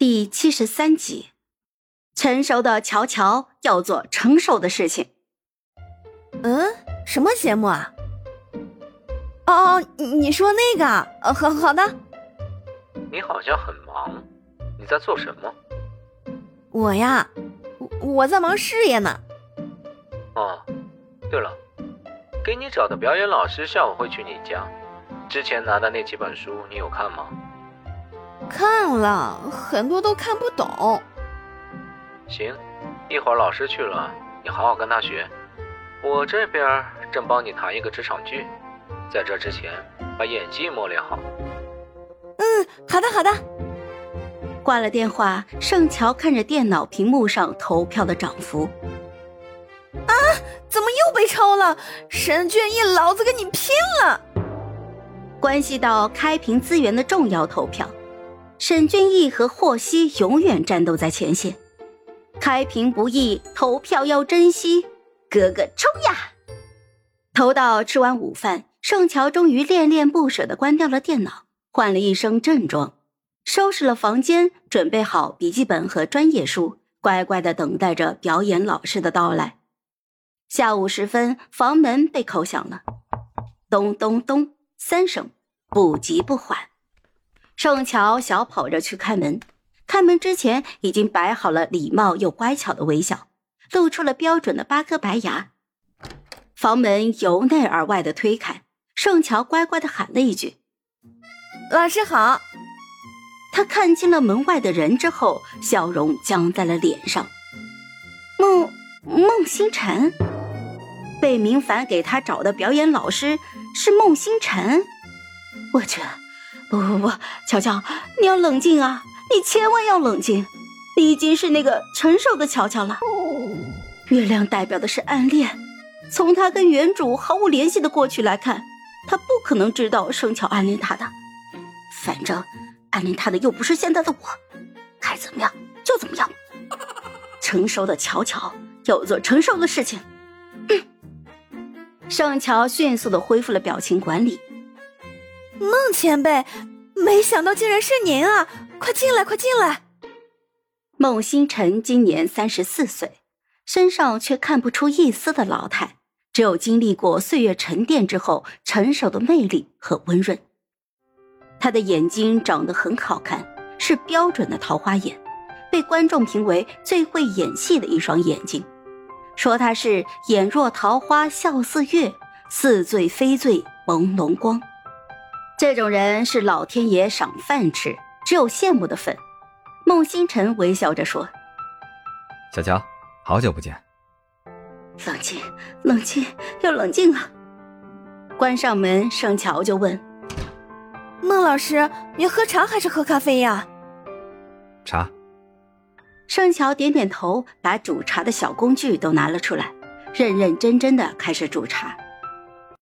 第七十三集，成熟的乔乔要做成熟的事情。嗯，什么节目啊？哦哦，你说那个？呃，好好的。你好像很忙，你在做什么？我呀，我在忙事业呢。哦，对了，给你找的表演老师下午会去你家，之前拿的那几本书你有看吗？看了很多都看不懂。行，一会儿老师去了，你好好跟他学。我这边正帮你谈一个职场剧，在这之前把演技磨练好。嗯，好的好的。挂了电话，盛乔看着电脑屏幕上投票的涨幅。啊！怎么又被抽了？沈俊逸，老子跟你拼了！关系到开屏资源的重要投票。沈俊逸和霍希永远战斗在前线，开屏不易，投票要珍惜。哥哥冲呀！投到吃完午饭，盛乔终于恋恋不舍的关掉了电脑，换了一身正装，收拾了房间，准备好笔记本和专业书，乖乖的等待着表演老师的到来。下午时分，房门被叩响了，咚咚咚三声，不急不缓。盛乔小跑着去开门，开门之前已经摆好了礼貌又乖巧的微笑，露出了标准的八颗白牙。房门由内而外的推开，盛乔乖乖的喊了一句：“老师好。”他看清了门外的人之后，笑容僵在了脸上。孟孟星辰，贝明凡给他找的表演老师是孟星辰，我去！不不不，乔乔，你要冷静啊！你千万要冷静，你已经是那个成熟的乔乔了。月亮代表的是暗恋，从他跟原主毫无联系的过去来看，他不可能知道盛乔暗恋他的。反正暗恋他的又不是现在的我，该怎么样就怎么样。成熟的乔乔要做成熟的事情。盛乔迅速的恢复了表情管理。孟前辈，没想到竟然是您啊！快进来，快进来。孟星辰今年三十四岁，身上却看不出一丝的老态，只有经历过岁月沉淀之后成熟的魅力和温润。他的眼睛长得很好看，是标准的桃花眼，被观众评为最会演戏的一双眼睛，说他是眼若桃花，笑似月，似醉非醉，朦胧光。这种人是老天爷赏饭吃，只有羡慕的份。孟星辰微笑着说：“小乔，好久不见。”冷静，冷静，要冷静啊！关上门，盛乔就问：“孟老师，你喝茶还是喝咖啡呀？”茶。盛乔点点头，把煮茶的小工具都拿了出来，认认真真的开始煮茶。